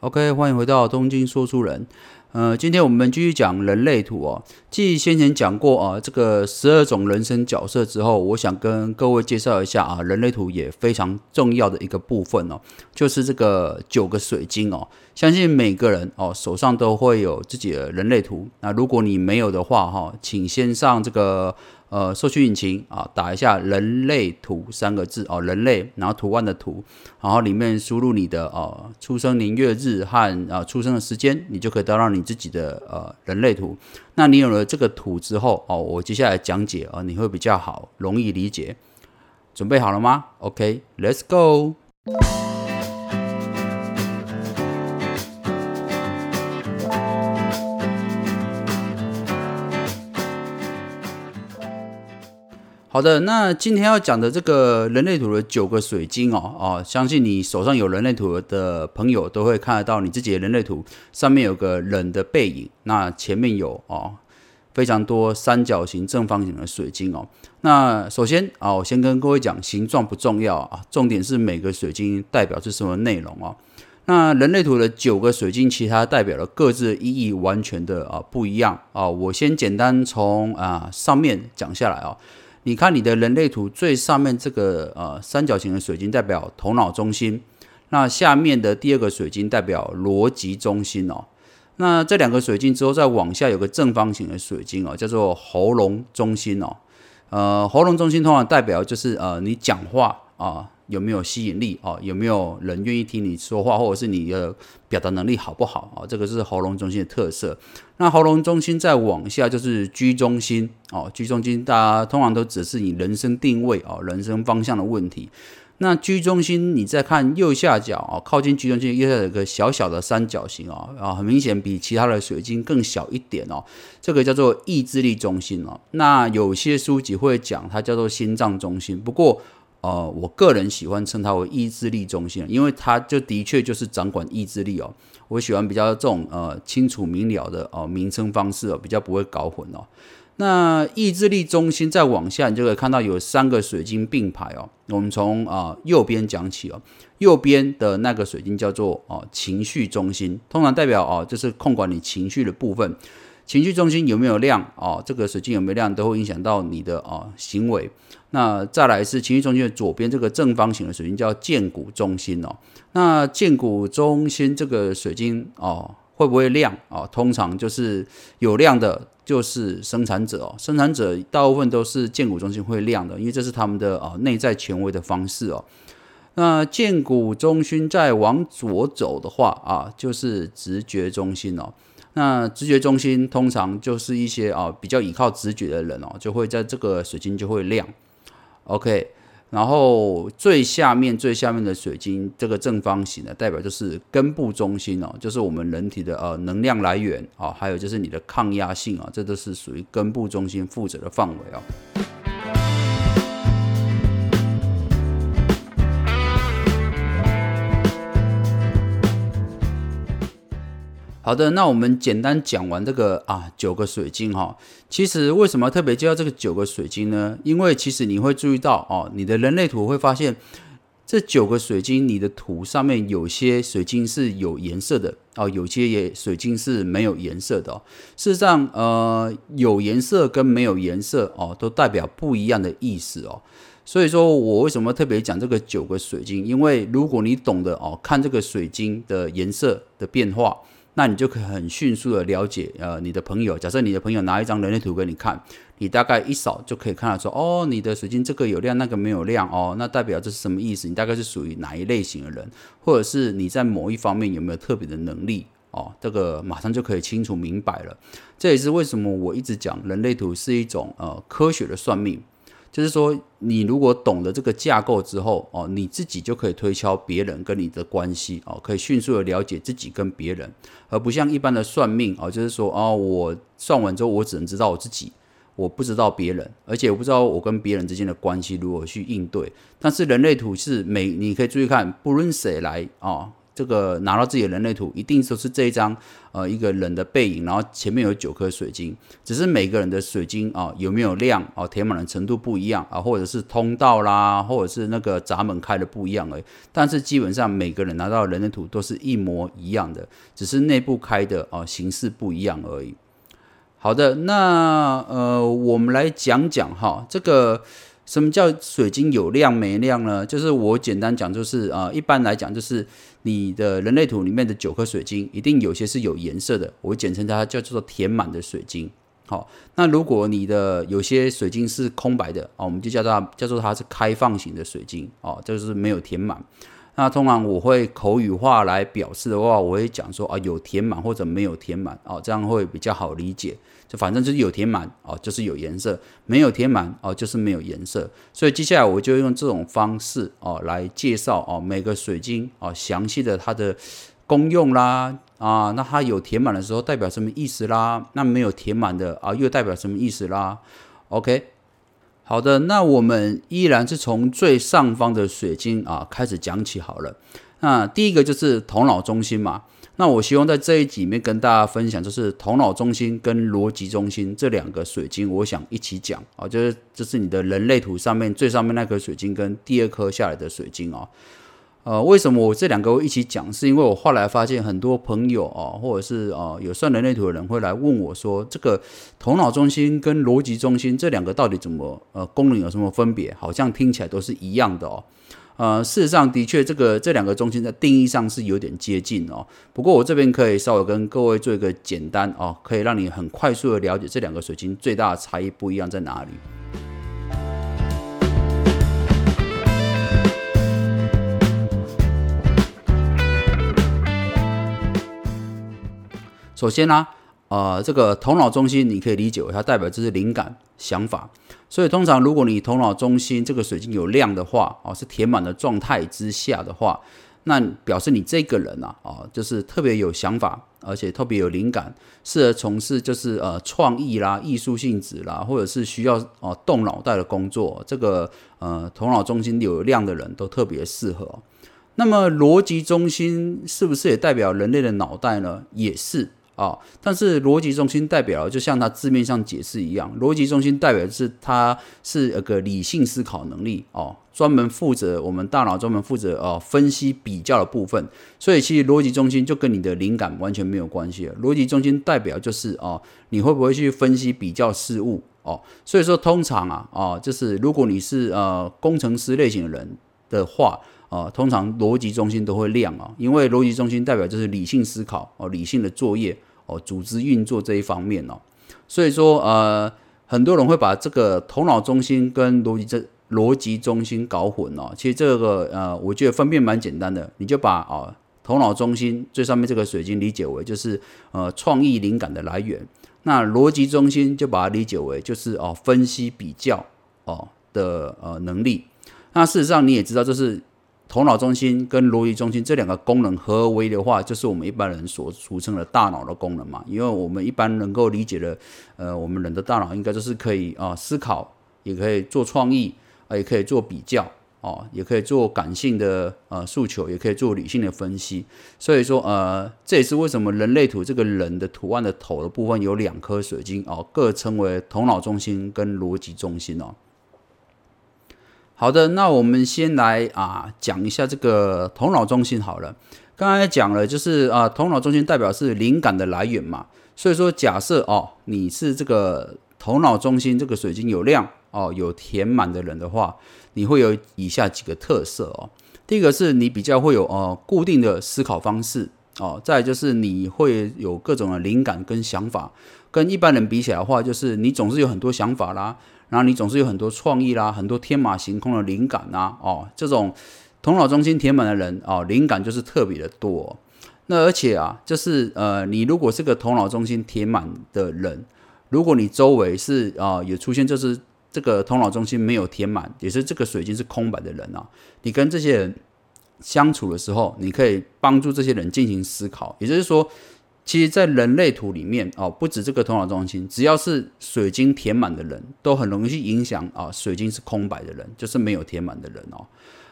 OK，欢迎回到东京说书人。呃，今天我们继续讲人类图哦。继先前讲过啊，这个十二种人生角色之后，我想跟各位介绍一下啊，人类图也非常重要的一个部分哦，就是这个九个水晶哦。相信每个人哦手上都会有自己的人类图。那如果你没有的话哈，请先上这个。呃，搜索引擎啊，打一下“人类图”三个字哦，人类，然后图案的图，然后里面输入你的呃出生年月日和呃出生的时间，你就可以得到你自己的呃人类图。那你有了这个图之后哦，我接下来讲解啊，你会比较好，容易理解。准备好了吗？OK，Let's go。好的，那今天要讲的这个人类图的九个水晶哦，哦，相信你手上有人类图的朋友都会看得到你自己的人类图上面有个人的背影，那前面有哦非常多三角形、正方形的水晶哦。那首先啊，我先跟各位讲，形状不重要啊，重点是每个水晶代表是什么内容哦。那人类图的九个水晶，其他代表了各自意义完全的啊不一样啊。我先简单从啊上面讲下来啊。你看你的人类图最上面这个呃三角形的水晶代表头脑中心，那下面的第二个水晶代表逻辑中心哦。那这两个水晶之后再往下有个正方形的水晶哦，叫做喉咙中心哦。呃，喉咙中心通常代表就是呃你讲话啊。有没有吸引力哦？有没有人愿意听你说话，或者是你的表达能力好不好啊？这个是喉咙中心的特色。那喉咙中心再往下就是居中心哦，居中心大家通常都只是你人生定位哦，人生方向的问题。那居中心你再看右下角啊，靠近居中心右下角有个小小的三角形哦，啊，很明显比其他的水晶更小一点哦。这个叫做意志力中心哦。那有些书籍会讲它叫做心脏中心，不过。呃，我个人喜欢称它为意志力中心，因为它就的确就是掌管意志力哦。我喜欢比较这种呃清楚明了的哦名称方式哦，比较不会搞混哦。那意志力中心再往下，你就可以看到有三个水晶并排哦。我们从啊右边讲起哦，右边的那个水晶叫做哦情绪中心，通常代表哦就是控管你情绪的部分。情绪中心有没有亮哦？这个水晶有没有亮，都会影响到你的哦行为。那再来是情绪中心的左边这个正方形的水晶叫剑骨中心哦。那剑骨中心这个水晶哦会不会亮哦？通常就是有亮的，就是生产者哦。生产者大部分都是剑骨中心会亮的，因为这是他们的哦内在权威的方式哦。那剑骨中心再往左走的话啊，就是直觉中心哦。那直觉中心通常就是一些啊比较依靠直觉的人哦，就会在这个水晶就会亮。OK，然后最下面最下面的水晶这个正方形的代表就是根部中心哦，就是我们人体的呃能量来源啊，还有就是你的抗压性啊，这都是属于根部中心负责的范围哦。好的，那我们简单讲完这个啊九个水晶哈，其实为什么特别介绍这个九个水晶呢？因为其实你会注意到哦，你的人类图会发现这九个水晶，你的图上面有些水晶是有颜色的哦，有些也水晶是没有颜色的。事实上，呃，有颜色跟没有颜色哦，都代表不一样的意思哦。所以说我为什么特别讲这个九个水晶？因为如果你懂得哦，看这个水晶的颜色的变化。那你就可以很迅速的了解，呃，你的朋友，假设你的朋友拿一张人类图给你看，你大概一扫就可以看到说，哦，你的水晶这个有亮，那个没有亮，哦，那代表这是什么意思？你大概是属于哪一类型的人，或者是你在某一方面有没有特别的能力，哦，这个马上就可以清楚明白了。这也是为什么我一直讲人类图是一种呃科学的算命。就是说，你如果懂得这个架构之后，哦，你自己就可以推敲别人跟你的关系，哦，可以迅速的了解自己跟别人，而不像一般的算命，哦，就是说，哦，我算完之后，我只能知道我自己，我不知道别人，而且我不知道我跟别人之间的关系如何去应对。但是人类图是每，你可以注意看，不论谁来啊这个拿到自己的人类图，一定都是这一张呃一个人的背影，然后前面有九颗水晶，只是每个人的水晶啊有没有亮啊填满的程度不一样啊，或者是通道啦，或者是那个闸门开的不一样而已。但是基本上每个人拿到人类图都是一模一样的，只是内部开的啊形式不一样而已。好的，那呃我们来讲讲哈这个。什么叫水晶有亮没亮呢？就是我简单讲，就是啊，一般来讲，就是你的人类图里面的九颗水晶，一定有些是有颜色的，我简称它叫做填满的水晶。好，那如果你的有些水晶是空白的啊，我们就叫它叫做它是开放型的水晶哦，就是没有填满。那通常我会口语化来表示的话，我会讲说啊，有填满或者没有填满哦，这样会比较好理解。就反正就是有填满哦，就是有颜色；没有填满哦，就是没有颜色。所以接下来我就用这种方式哦来介绍哦每个水晶哦详细的它的功用啦啊，那它有填满的时候代表什么意思啦？那没有填满的啊又代表什么意思啦？OK，好的，那我们依然是从最上方的水晶啊开始讲起好了。那第一个就是头脑中心嘛。那我希望在这一集里面跟大家分享，就是头脑中心跟逻辑中心这两个水晶，我想一起讲啊，就是这是你的人类图上面最上面那颗水晶跟第二颗下来的水晶啊。呃，为什么我这两个一起讲？是因为我后来发现很多朋友啊，或者是啊有算人类图的人会来问我说，这个头脑中心跟逻辑中心这两个到底怎么呃功能有什么分别？好像听起来都是一样的哦。呃，事实上的确，这个这两个中心在定义上是有点接近哦。不过我这边可以稍微跟各位做一个简单哦，可以让你很快速的了解这两个水晶最大的差异不一样在哪里。首先呢，呃，这个头脑中心你可以理解为它代表就是灵感想法。所以通常，如果你头脑中心这个水晶有亮的话，哦，是填满的状态之下的话，那表示你这个人啊，哦，就是特别有想法，而且特别有灵感，适合从事就是呃创意啦、艺术性质啦，或者是需要哦动脑袋的工作，这个呃头脑中心有亮的人都特别适合。那么逻辑中心是不是也代表人类的脑袋呢？也是。啊，但是逻辑中心代表就像它字面上解释一样，逻辑中心代表的是它是一个理性思考能力哦，专门负责我们大脑专门负责哦分析比较的部分，所以其实逻辑中心就跟你的灵感完全没有关系了。逻辑中心代表就是哦，你会不会去分析比较事物哦？所以说通常啊啊，就是如果你是呃工程师类型的人的话啊，通常逻辑中心都会亮啊，因为逻辑中心代表就是理性思考哦，理性的作业。哦，组织运作这一方面哦，所以说呃，很多人会把这个头脑中心跟逻辑这逻辑中心搞混哦。其实这个呃，我觉得分辨蛮简单的，你就把啊头脑中心最上面这个水晶理解为就是呃创意灵感的来源，那逻辑中心就把它理解为就是哦分析比较哦的呃能力。那事实上你也知道这是。头脑中心跟逻辑中心这两个功能合为的话，就是我们一般人所俗称的大脑的功能嘛。因为我们一般能够理解的，呃，我们人的大脑应该就是可以啊思考，也可以做创意，啊，也可以做比较，哦，也可以做感性的呃诉求，也可以做理性的分析。所以说，呃，这也是为什么人类图这个人的图案的头的部分有两颗水晶哦，各称为头脑中心跟逻辑中心哦。好的，那我们先来啊讲一下这个头脑中心好了。刚才讲了，就是啊头脑中心代表是灵感的来源嘛。所以说，假设哦你是这个头脑中心这个水晶有亮哦有填满的人的话，你会有以下几个特色哦。第一个是你比较会有呃固定的思考方式哦，再就是你会有各种的灵感跟想法，跟一般人比起来的话，就是你总是有很多想法啦。然后你总是有很多创意啦，很多天马行空的灵感呐，哦，这种头脑中心填满的人哦，灵感就是特别的多。那而且啊，就是呃，你如果是个头脑中心填满的人，如果你周围是啊有出现就是这个头脑中心没有填满，也是这个水晶是空白的人啊，你跟这些人相处的时候，你可以帮助这些人进行思考，也就是说。其实，在人类图里面哦，不止这个头脑中心，只要是水晶填满的人，都很容易去影响啊，水晶是空白的人，就是没有填满的人哦。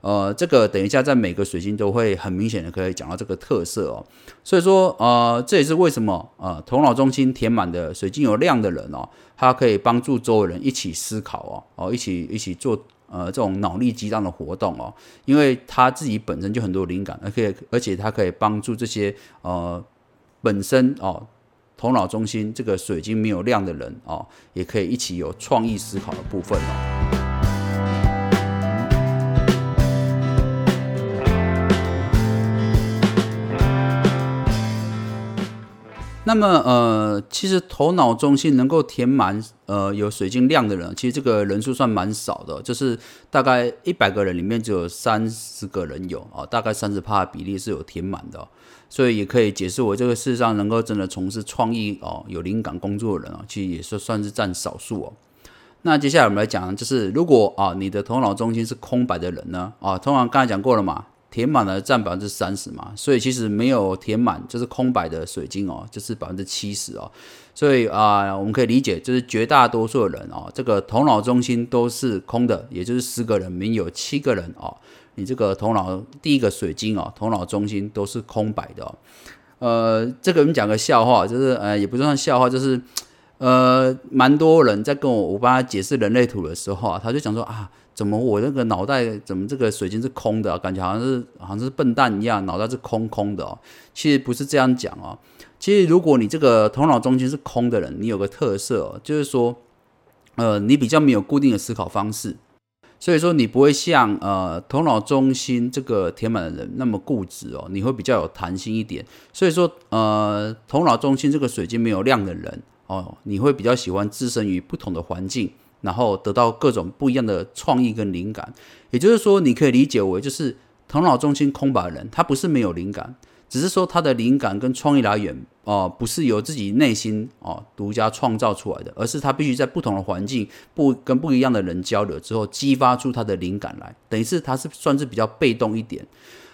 呃，这个等一下在每个水晶都会很明显的可以讲到这个特色哦。所以说，呃，这也是为什么呃头脑中心填满的水晶有亮的人哦，他可以帮助周围人一起思考哦，哦，一起一起做呃这种脑力激荡的活动哦，因为他自己本身就很多灵感，而且而且他可以帮助这些呃本身哦头脑中心这个水晶没有亮的人哦，也可以一起有创意思考的部分哦。那么，呃，其实头脑中心能够填满，呃，有水晶亮的人，其实这个人数算蛮少的，就是大概一百个人里面只有三十个人有啊，大概三十帕比例是有填满的，所以也可以解释我这个世上能够真的从事创意哦、有灵感工作的人啊，其实也是算是占少数哦。那接下来我们来讲，就是如果啊，你的头脑中心是空白的人呢，啊，通常刚才讲过了嘛。填满了占百分之三十嘛，所以其实没有填满就是空白的水晶哦，就是百分之七十哦。所以啊，我们可以理解，就是绝大多数人哦，这个头脑中心都是空的，也就是十个人里面有七个人哦，你这个头脑第一个水晶哦，头脑中心都是空白的哦。呃，这个我们讲个笑话，就是呃，也不算笑话，就是呃，蛮多人在跟我我帮他解释人类图的时候啊，他就讲说啊。怎么我那个脑袋怎么这个水晶是空的？感觉好像是好像是笨蛋一样，脑袋是空空的哦。其实不是这样讲哦。其实如果你这个头脑中心是空的人，你有个特色，就是说，呃，你比较没有固定的思考方式，所以说你不会像呃头脑中心这个填满的人那么固执哦，你会比较有弹性一点。所以说，呃，头脑中心这个水晶没有亮的人哦，你会比较喜欢置身于不同的环境。然后得到各种不一样的创意跟灵感，也就是说，你可以理解为就是头脑中心空白的人，他不是没有灵感，只是说他的灵感跟创意来源哦，不是由自己内心哦独家创造出来的，而是他必须在不同的环境不跟不一样的人交流之后，激发出他的灵感来，等于是他是算是比较被动一点。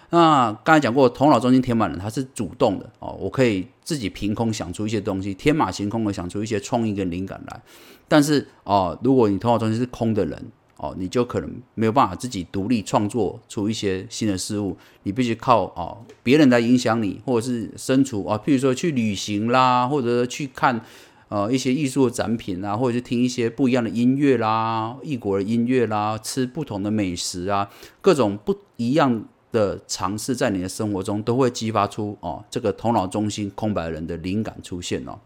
那刚才讲过，头脑中心填满人，他是主动的哦，我可以自己凭空想出一些东西，天马行空的想出一些创意跟灵感来。但是哦，如果你头脑中心是空的人哦，你就可能没有办法自己独立创作出一些新的事物，你必须靠哦别人来影响你，或者是身处啊，譬如说去旅行啦，或者去看呃一些艺术的展品啊，或者是听一些不一样的音乐啦，异国的音乐啦，吃不同的美食啊，各种不一样。的尝试在你的生活中都会激发出哦，这个头脑中心空白人的灵感出现哦，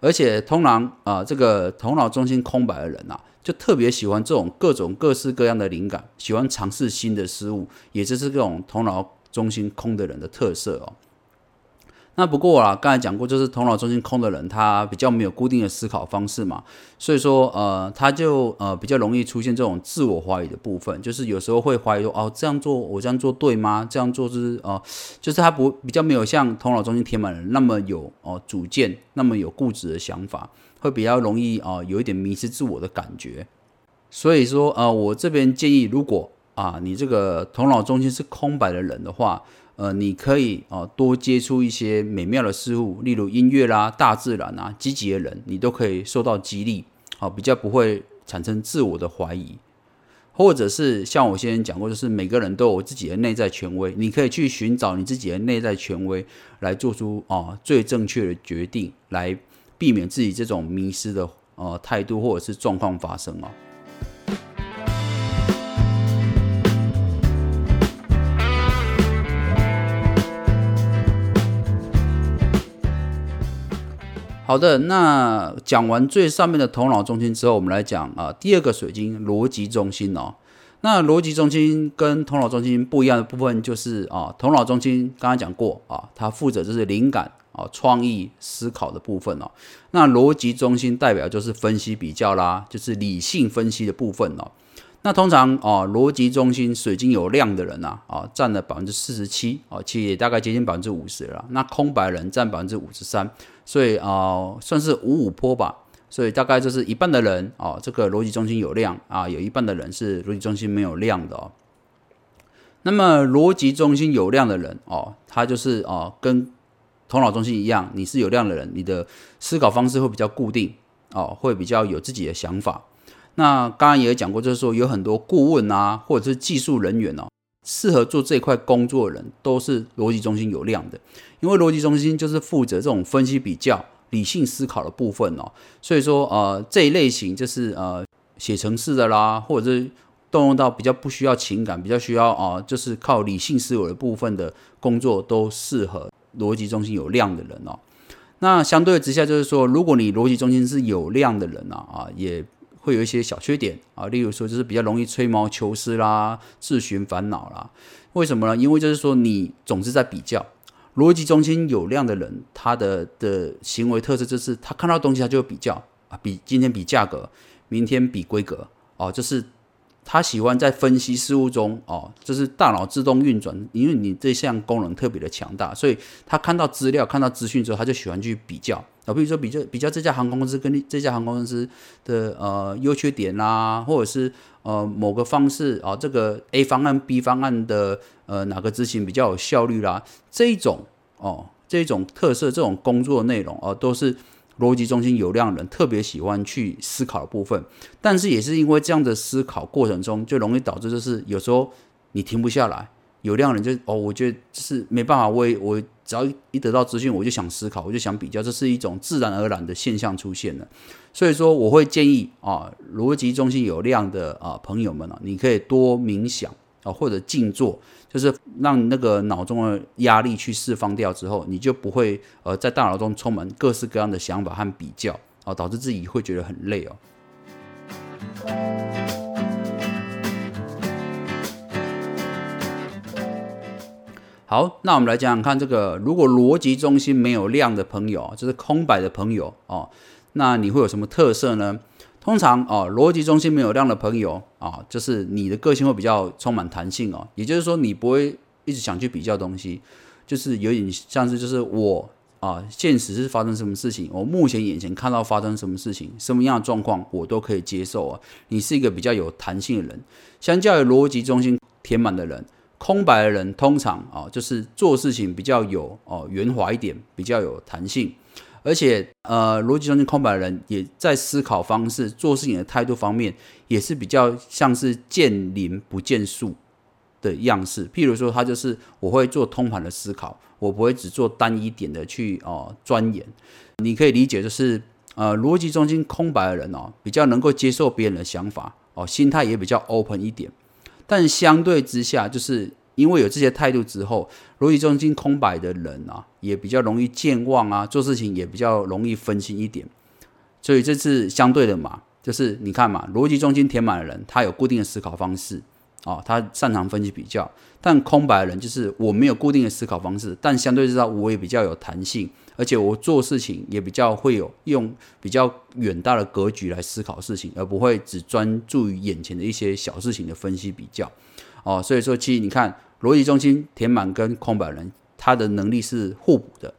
而且通常啊，这个头脑中心空白的人呐，就特别喜欢这种各种各式各样的灵感，喜欢尝试新的事物，也就是这种头脑中心空的人的特色哦。那不过啊，刚才讲过，就是头脑中心空的人，他比较没有固定的思考方式嘛，所以说呃，他就呃比较容易出现这种自我怀疑的部分，就是有时候会怀疑说，哦，这样做我这样做对吗？这样做是呃，就是他不比较没有像头脑中心填满人那么有哦主见，那么有固执的想法，会比较容易啊有一点迷失自我的感觉。所以说呃，我这边建议，如果啊你这个头脑中心是空白的人的话。呃，你可以哦多接触一些美妙的事物，例如音乐啦、大自然啊，积极的人，你都可以受到激励，好，比较不会产生自我的怀疑，或者是像我先前讲过，就是每个人都有自己的内在权威，你可以去寻找你自己的内在权威，来做出啊最正确的决定，来避免自己这种迷失的呃态度或者是状况发生哦。好的，那讲完最上面的头脑中心之后，我们来讲啊第二个水晶逻辑中心哦。那逻辑中心跟头脑中心不一样的部分就是啊，头脑中心刚刚讲过啊，它负责就是灵感啊、创意思考的部分哦。那逻辑中心代表就是分析比较啦，就是理性分析的部分哦。那通常哦，逻辑中心水晶有量的人呐，啊，占了百分之四十七，哦，其实也大概接近百分之五十了。那空白人占百分之五十三，所以啊，算是五五坡吧。所以大概就是一半的人哦，这个逻辑中心有量啊，有一半的人是逻辑中心没有量的哦。那么逻辑中心有量的人哦，他就是哦，跟头脑中心一样，你是有量的人，你的思考方式会比较固定哦，会比较有自己的想法。那刚刚也有讲过，就是说有很多顾问啊，或者是技术人员哦，适合做这块工作的人都是逻辑中心有量的，因为逻辑中心就是负责这种分析比较、理性思考的部分哦。所以说，呃，这一类型就是呃写程式的啦，或者是动用到比较不需要情感、比较需要啊，就是靠理性思维的部分的工作，都适合逻辑中心有量的人哦。那相对之下，就是说，如果你逻辑中心是有量的人啊，啊，也会有一些小缺点啊，例如说就是比较容易吹毛求疵啦，自寻烦恼啦。为什么呢？因为就是说你总是在比较。逻辑中心有量的人，他的的行为特色就是他看到东西他就会比较啊，比今天比价格，明天比规格哦，就是。他喜欢在分析事物中哦，就是大脑自动运转，因为你这项功能特别的强大，所以他看到资料、看到资讯之后，他就喜欢去比较啊，比如说比较比较这家航空公司跟这家航空公司的呃优缺点啦，或者是呃某个方式啊，这个 A 方案、B 方案的呃哪个执行比较有效率啦，这种哦，这种特色、这种工作内容哦，都是。逻辑中心有量人特别喜欢去思考的部分，但是也是因为这样的思考过程中，就容易导致就是有时候你停不下来。有量人就哦，我觉得是没办法，我我只要一得到资讯，我就想思考，我就想比较，这是一种自然而然的现象出现了。所以说，我会建议啊，逻辑中心有量的啊朋友们啊，你可以多冥想啊，或者静坐。就是让那个脑中的压力去释放掉之后，你就不会呃在大脑中充满各式各样的想法和比较啊，导致自己会觉得很累哦。好，那我们来讲讲看，这个如果逻辑中心没有量的朋友，就是空白的朋友哦，那你会有什么特色呢？通常哦，逻辑中心没有量的朋友啊，就是你的个性会比较充满弹性哦。也就是说，你不会一直想去比较东西，就是有点像是就是我啊，现实是发生什么事情，我目前眼前看到发生什么事情，什么样的状况我都可以接受啊。你是一个比较有弹性的人，相较于逻辑中心填满的人，空白的人通常啊，就是做事情比较有哦圆滑一点，比较有弹性。而且，呃，逻辑中心空白的人也在思考方式、做事情的态度方面，也是比较像是见林不见树的样式。譬如说，他就是我会做通盘的思考，我不会只做单一点的去哦钻研。你可以理解，就是呃，逻辑中心空白的人哦，比较能够接受别人的想法哦，心态也比较 open 一点。但相对之下，就是。因为有这些态度之后，逻辑中心空白的人啊，也比较容易健忘啊，做事情也比较容易分心一点。所以这是相对的嘛，就是你看嘛，逻辑中心填满的人，他有固定的思考方式啊，他擅长分析比较；但空白的人就是我没有固定的思考方式，但相对知道我也比较有弹性，而且我做事情也比较会有用比较远大的格局来思考事情，而不会只专注于眼前的一些小事情的分析比较。哦，所以说其实你看。逻辑中心填满跟空白人，他的能力是互补的，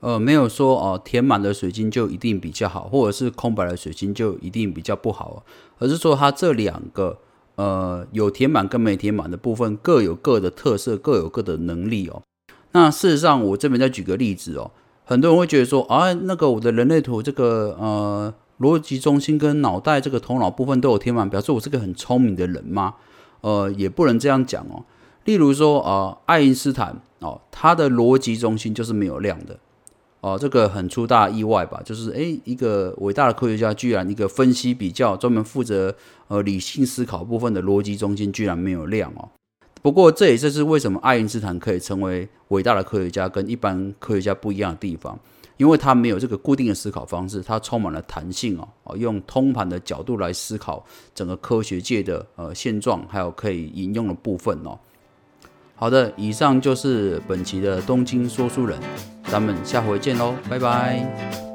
呃，没有说哦，填满的水晶就一定比较好，或者是空白的水晶就一定比较不好，而是说它这两个呃有填满跟没填满的部分各有各的特色，各有各的能力哦。那事实上，我这边再举个例子哦，很多人会觉得说啊，那个我的人类图这个呃逻辑中心跟脑袋这个头脑部分都有填满，表示我是个很聪明的人吗？呃，也不能这样讲哦。例如说，呃，爱因斯坦哦，他的逻辑中心就是没有量的，哦，这个很出大意外吧？就是诶，一个伟大的科学家，居然一个分析比较专门负责呃理性思考部分的逻辑中心居然没有量哦。不过这也就是为什么爱因斯坦可以成为伟大的科学家，跟一般科学家不一样的地方，因为他没有这个固定的思考方式，他充满了弹性哦，哦，用通盘的角度来思考整个科学界的呃现状，还有可以引用的部分哦。好的，以上就是本期的东京说书人，咱们下回见喽，拜拜。